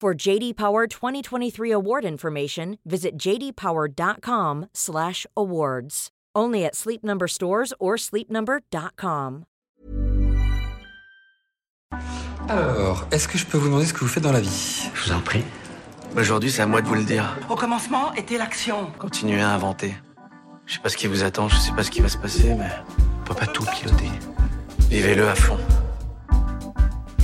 For JD Power 2023 award information, visit jdpower.com/awards. Only at Sleep Number stores or sleepnumber.com. Alors, est-ce que je peux vous demander ce que vous faites dans la vie? Je vous en prie. Aujourd'hui, c'est à moi de vous le dire. Au commencement était l'action. Continuez à inventer. Je sais pas ce qui vous attend, je sais pas ce qui va se passer, mais on peut pas tout piloter. Vivez-le à fond.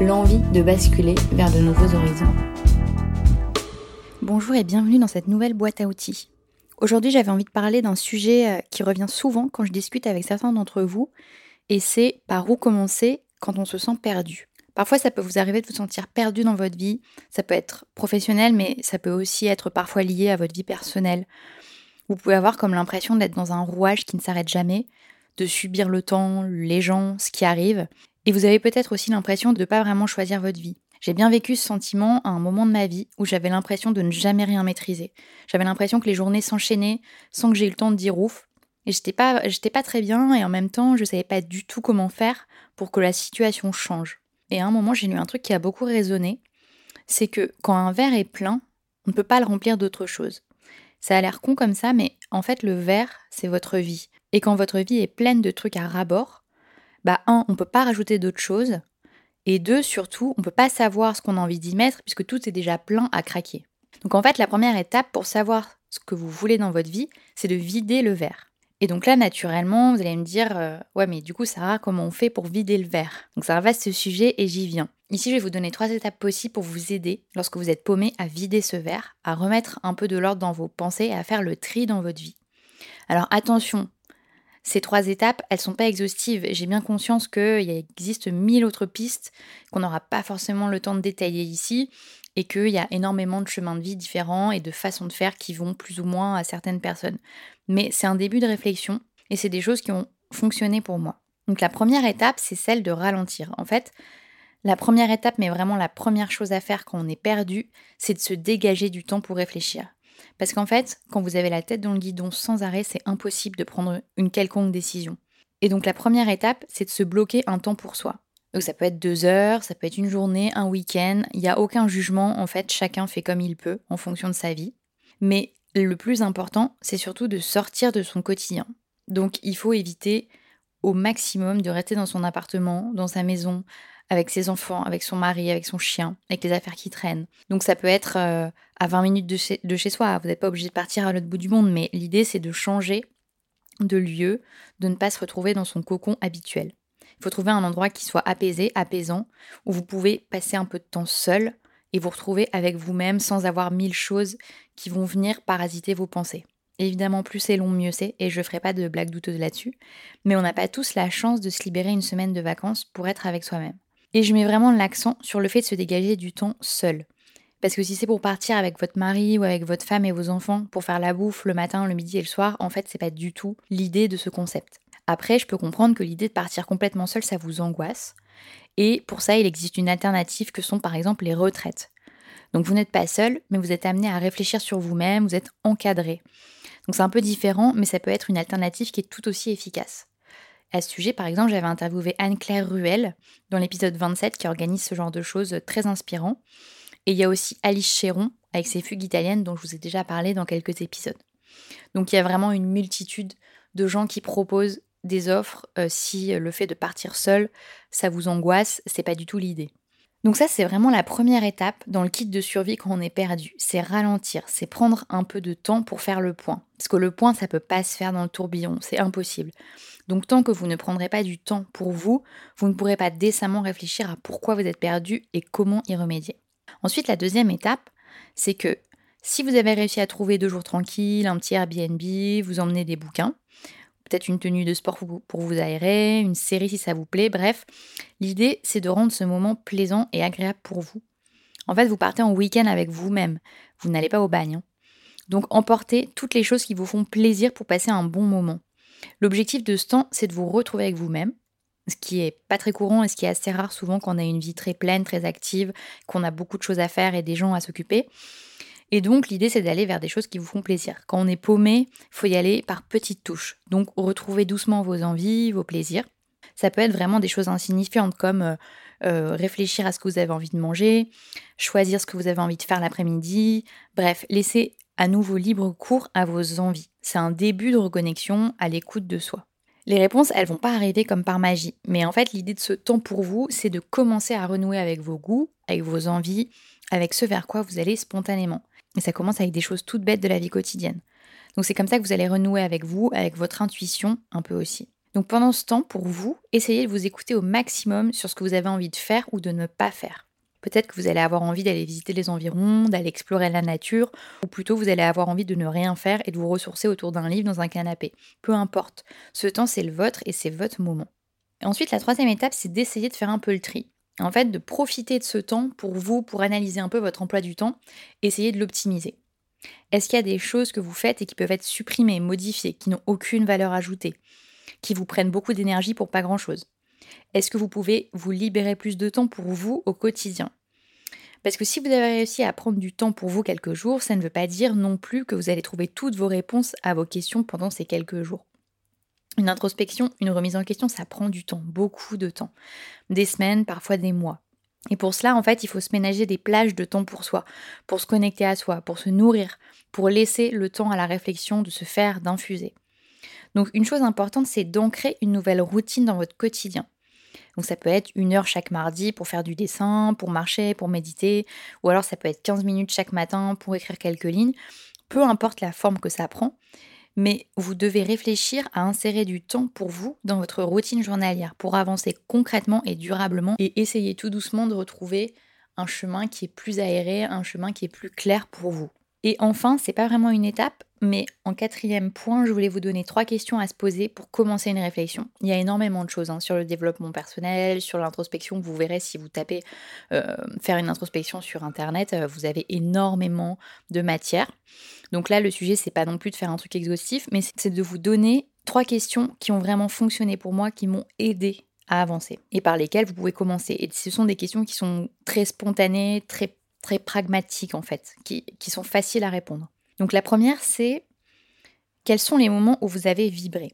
l'envie de basculer vers de nouveaux horizons. Bonjour et bienvenue dans cette nouvelle boîte à outils. Aujourd'hui j'avais envie de parler d'un sujet euh, qui revient souvent quand je discute avec certains d'entre vous, et c'est par où commencer quand on se sent perdu. Parfois, ça peut vous arriver de vous sentir perdu dans votre vie. Ça peut être professionnel, mais ça peut aussi être parfois lié à votre vie personnelle. Vous pouvez avoir comme l'impression d'être dans un rouage qui ne s'arrête jamais, de subir le temps, les gens, ce qui arrive. Et vous avez peut-être aussi l'impression de ne pas vraiment choisir votre vie. J'ai bien vécu ce sentiment à un moment de ma vie où j'avais l'impression de ne jamais rien maîtriser. J'avais l'impression que les journées s'enchaînaient sans que j'ai eu le temps de dire ouf. Et j'étais pas, pas très bien et en même temps, je savais pas du tout comment faire pour que la situation change. Et à un moment, j'ai lu un truc qui a beaucoup résonné. C'est que quand un verre est plein, on ne peut pas le remplir d'autre chose. Ça a l'air con comme ça, mais en fait, le verre, c'est votre vie. Et quand votre vie est pleine de trucs à rabord, bah un, on peut pas rajouter d'autres choses, et deux, surtout, on peut pas savoir ce qu'on a envie d'y mettre puisque tout est déjà plein à craquer. Donc en fait, la première étape pour savoir ce que vous voulez dans votre vie, c'est de vider le verre. Et donc là, naturellement, vous allez me dire, euh, ouais, mais du coup, Sarah, comment on fait pour vider le verre? Donc c'est un vaste sujet et j'y viens. Ici, je vais vous donner trois étapes possibles pour vous aider, lorsque vous êtes paumé, à vider ce verre, à remettre un peu de l'ordre dans vos pensées et à faire le tri dans votre vie. Alors attention, ces trois étapes, elles sont pas exhaustives. J'ai bien conscience qu'il existe mille autres pistes qu'on n'aura pas forcément le temps de détailler ici et qu'il y a énormément de chemins de vie différents et de façons de faire qui vont plus ou moins à certaines personnes. Mais c'est un début de réflexion et c'est des choses qui ont fonctionné pour moi. Donc la première étape, c'est celle de ralentir. En fait, la première étape, mais vraiment la première chose à faire quand on est perdu, c'est de se dégager du temps pour réfléchir. Parce qu'en fait, quand vous avez la tête dans le guidon sans arrêt, c'est impossible de prendre une quelconque décision. Et donc la première étape, c'est de se bloquer un temps pour soi. Donc ça peut être deux heures, ça peut être une journée, un week-end, il n'y a aucun jugement, en fait, chacun fait comme il peut en fonction de sa vie. Mais le plus important, c'est surtout de sortir de son quotidien. Donc il faut éviter au maximum de rester dans son appartement, dans sa maison, avec ses enfants, avec son mari, avec son chien, avec les affaires qui traînent. Donc ça peut être euh, à 20 minutes de chez, de chez soi, vous n'êtes pas obligé de partir à l'autre bout du monde, mais l'idée c'est de changer de lieu, de ne pas se retrouver dans son cocon habituel. Il faut trouver un endroit qui soit apaisé, apaisant, où vous pouvez passer un peu de temps seul et vous retrouver avec vous-même sans avoir mille choses qui vont venir parasiter vos pensées. Évidemment, plus c'est long, mieux c'est, et je ne ferai pas de blagues douteuses là-dessus, mais on n'a pas tous la chance de se libérer une semaine de vacances pour être avec soi-même. Et je mets vraiment l'accent sur le fait de se dégager du temps seul. Parce que si c'est pour partir avec votre mari ou avec votre femme et vos enfants pour faire la bouffe le matin, le midi et le soir, en fait, c'est pas du tout l'idée de ce concept. Après, je peux comprendre que l'idée de partir complètement seul, ça vous angoisse. Et pour ça, il existe une alternative que sont par exemple les retraites. Donc vous n'êtes pas seul, mais vous êtes amené à réfléchir sur vous-même, vous êtes encadré. Donc c'est un peu différent, mais ça peut être une alternative qui est tout aussi efficace. À ce sujet, par exemple, j'avais interviewé Anne-Claire Ruel dans l'épisode 27 qui organise ce genre de choses très inspirant. Et il y a aussi Alice Chéron avec ses fugues italiennes dont je vous ai déjà parlé dans quelques épisodes. Donc il y a vraiment une multitude de gens qui proposent des offres euh, si le fait de partir seul, ça vous angoisse, c'est pas du tout l'idée. Donc ça, c'est vraiment la première étape dans le kit de survie quand on est perdu. C'est ralentir, c'est prendre un peu de temps pour faire le point. Parce que le point, ça peut pas se faire dans le tourbillon, c'est impossible. Donc tant que vous ne prendrez pas du temps pour vous, vous ne pourrez pas décemment réfléchir à pourquoi vous êtes perdu et comment y remédier. Ensuite, la deuxième étape, c'est que si vous avez réussi à trouver deux jours tranquilles, un petit Airbnb, vous emmenez des bouquins, une tenue de sport pour vous aérer, une série si ça vous plaît, bref. L'idée, c'est de rendre ce moment plaisant et agréable pour vous. En fait, vous partez en week-end avec vous-même. Vous, n'allez pas au bagne. Hein. Donc, emportez toutes les choses qui vous font plaisir pour passer un bon moment. L'objectif de ce temps, c'est de vous retrouver avec vous-même, ce qui est pas très courant et ce qui est assez rare souvent quand on a une vie très pleine, très active, qu'on a beaucoup de choses à faire et des gens à s'occuper. Et donc, l'idée, c'est d'aller vers des choses qui vous font plaisir. Quand on est paumé, faut y aller par petites touches. Donc, retrouvez doucement vos envies, vos plaisirs. Ça peut être vraiment des choses insignifiantes comme euh, euh, réfléchir à ce que vous avez envie de manger, choisir ce que vous avez envie de faire l'après-midi. Bref, laissez à nouveau libre cours à vos envies. C'est un début de reconnexion à l'écoute de soi. Les réponses, elles vont pas arriver comme par magie. Mais en fait, l'idée de ce temps pour vous, c'est de commencer à renouer avec vos goûts, avec vos envies, avec ce vers quoi vous allez spontanément. Et ça commence avec des choses toutes bêtes de la vie quotidienne. Donc c'est comme ça que vous allez renouer avec vous, avec votre intuition un peu aussi. Donc pendant ce temps, pour vous, essayez de vous écouter au maximum sur ce que vous avez envie de faire ou de ne pas faire. Peut-être que vous allez avoir envie d'aller visiter les environs, d'aller explorer la nature, ou plutôt vous allez avoir envie de ne rien faire et de vous ressourcer autour d'un livre dans un canapé. Peu importe. Ce temps, c'est le vôtre et c'est votre moment. Ensuite, la troisième étape, c'est d'essayer de faire un peu le tri en fait, de profiter de ce temps pour vous, pour analyser un peu votre emploi du temps, essayer de l'optimiser. Est-ce qu'il y a des choses que vous faites et qui peuvent être supprimées, modifiées, qui n'ont aucune valeur ajoutée, qui vous prennent beaucoup d'énergie pour pas grand-chose? Est-ce que vous pouvez vous libérer plus de temps pour vous au quotidien? Parce que si vous avez réussi à prendre du temps pour vous quelques jours, ça ne veut pas dire non plus que vous allez trouver toutes vos réponses à vos questions pendant ces quelques jours. Une introspection, une remise en question, ça prend du temps, beaucoup de temps. Des semaines, parfois des mois. Et pour cela, en fait, il faut se ménager des plages de temps pour soi, pour se connecter à soi, pour se nourrir, pour laisser le temps à la réflexion de se faire, d'infuser. Donc une chose importante, c'est d'ancrer une nouvelle routine dans votre quotidien. Donc ça peut être une heure chaque mardi pour faire du dessin, pour marcher, pour méditer, ou alors ça peut être 15 minutes chaque matin pour écrire quelques lignes, peu importe la forme que ça prend mais vous devez réfléchir à insérer du temps pour vous dans votre routine journalière pour avancer concrètement et durablement et essayer tout doucement de retrouver un chemin qui est plus aéré, un chemin qui est plus clair pour vous. Et enfin, c'est pas vraiment une étape, mais en quatrième point, je voulais vous donner trois questions à se poser pour commencer une réflexion. Il y a énormément de choses hein, sur le développement personnel, sur l'introspection. Vous verrez si vous tapez euh, faire une introspection sur Internet, euh, vous avez énormément de matière. Donc là, le sujet, c'est pas non plus de faire un truc exhaustif, mais c'est de vous donner trois questions qui ont vraiment fonctionné pour moi, qui m'ont aidé à avancer et par lesquelles vous pouvez commencer. Et ce sont des questions qui sont très spontanées, très très pragmatiques en fait, qui, sont faciles à répondre. Donc la première, c'est quels sont les moments où vous avez vibré?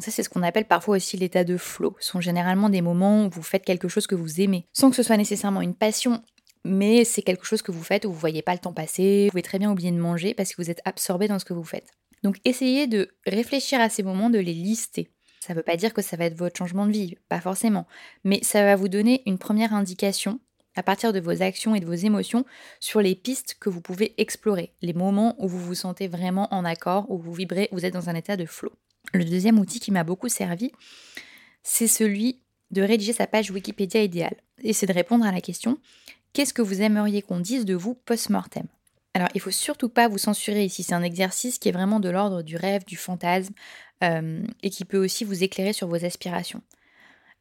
Ça, c'est ce qu'on appelle parfois aussi l'état de flow. Ce sont généralement des moments où vous faites quelque chose que vous aimez, sans que ce soit nécessairement une passion, mais c'est quelque chose que vous faites où vous voyez pas le temps passer, vous pouvez très bien oublier de manger parce que vous êtes absorbé dans ce que vous faites. Donc essayez de réfléchir à ces moments, de les lister. Ça ne veut pas dire que ça va être votre changement de vie, pas forcément, mais ça va vous donner une première indication à partir de vos actions et de vos émotions sur les pistes que vous pouvez explorer, les moments où vous vous sentez vraiment en accord, où vous vibrez, vous êtes dans un état de flow. Le deuxième outil qui m'a beaucoup servi, c'est celui de rédiger sa page Wikipédia idéale. Et c'est de répondre à la question qu'est-ce que vous aimeriez qu'on dise de vous post-mortem? Alors, il faut surtout pas vous censurer ici. C'est un exercice qui est vraiment de l'ordre du rêve, du fantasme, euh, et qui peut aussi vous éclairer sur vos aspirations.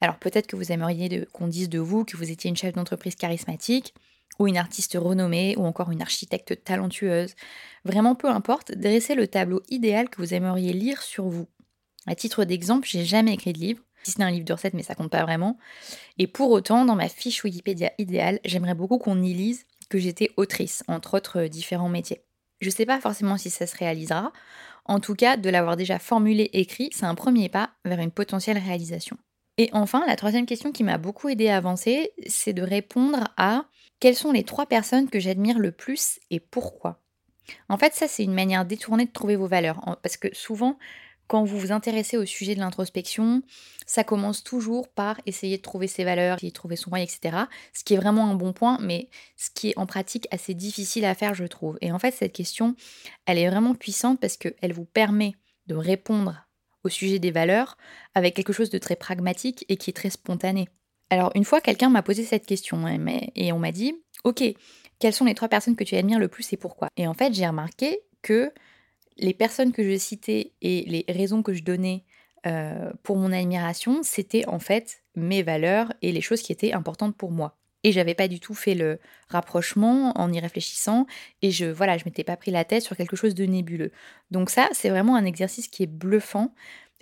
Alors peut-être que vous aimeriez qu'on dise de vous que vous étiez une chef d'entreprise charismatique, ou une artiste renommée, ou encore une architecte talentueuse. Vraiment peu importe, dressez le tableau idéal que vous aimeriez lire sur vous. À titre d'exemple, j'ai jamais écrit de livre, si ce n'est un livre de recettes, mais ça compte pas vraiment. Et pour autant, dans ma fiche Wikipédia idéale, j'aimerais beaucoup qu'on y lise que j'étais autrice, entre autres différents métiers. Je ne sais pas forcément si ça se réalisera. En tout cas, de l'avoir déjà formulé écrit, c'est un premier pas vers une potentielle réalisation. Et enfin, la troisième question qui m'a beaucoup aidé à avancer, c'est de répondre à quelles sont les trois personnes que j'admire le plus et pourquoi. En fait, ça, c'est une manière détournée de trouver vos valeurs. Parce que souvent, quand vous vous intéressez au sujet de l'introspection, ça commence toujours par essayer de trouver ses valeurs, essayer de trouver son moi, etc. Ce qui est vraiment un bon point, mais ce qui est en pratique assez difficile à faire, je trouve. Et en fait, cette question, elle est vraiment puissante parce qu'elle vous permet de répondre au sujet des valeurs avec quelque chose de très pragmatique et qui est très spontané. Alors, une fois, quelqu'un m'a posé cette question hein, et on m'a dit Ok, quelles sont les trois personnes que tu admires le plus et pourquoi? Et en fait, j'ai remarqué que les personnes que je citais et les raisons que je donnais euh, pour mon admiration, c'était en fait mes valeurs et les choses qui étaient importantes pour moi. Et j'avais pas du tout fait le rapprochement en y réfléchissant et je voilà, je m'étais pas pris la tête sur quelque chose de nébuleux. Donc ça, c'est vraiment un exercice qui est bluffant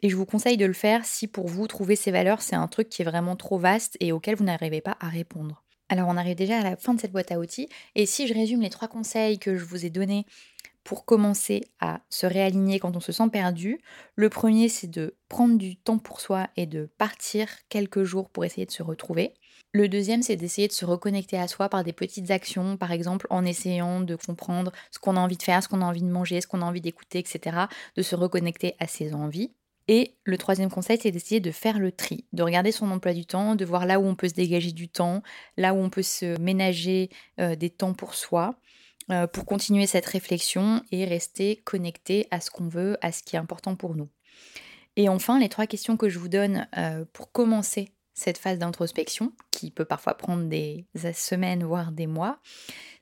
et je vous conseille de le faire si pour vous trouver ces valeurs, c'est un truc qui est vraiment trop vaste et auquel vous n'arrivez pas à répondre. Alors on arrive déjà à la fin de cette boîte à outils et si je résume les trois conseils que je vous ai donnés pour commencer à se réaligner quand on se sent perdu. Le premier, c'est de prendre du temps pour soi et de partir quelques jours pour essayer de se retrouver. Le deuxième, c'est d'essayer de se reconnecter à soi par des petites actions, par exemple en essayant de comprendre ce qu'on a envie de faire, ce qu'on a envie de manger, ce qu'on a envie d'écouter, etc. De se reconnecter à ses envies. Et le troisième conseil, c'est d'essayer de faire le tri, de regarder son emploi du temps, de voir là où on peut se dégager du temps, là où on peut se ménager euh, des temps pour soi, pour continuer cette réflexion et rester connecté à ce qu'on veut, à ce qui est important pour nous. Et enfin, les trois questions que je vous donne euh, pour commencer cette phase d'introspection, qui peut parfois prendre des semaines, voire des mois,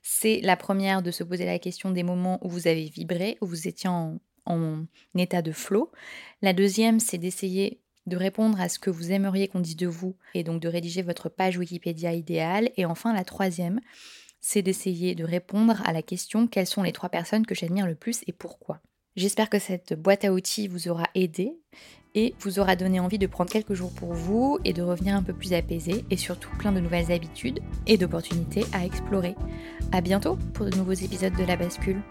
c'est la première de se poser la question des moments où vous avez vibré, où vous étiez en état de flow. La deuxième, c'est d'essayer de répondre à ce que vous aimeriez qu'on dise de vous et donc de rédiger votre page Wikipédia idéale. Et enfin, la troisième, c'est d'essayer de répondre à la question quelles sont les trois personnes que j'admire le plus et pourquoi. J'espère que cette boîte à outils vous aura aidé et vous aura donné envie de prendre quelques jours pour vous et de revenir un peu plus apaisé et surtout plein de nouvelles habitudes et d'opportunités à explorer. À bientôt pour de nouveaux épisodes de La Bascule.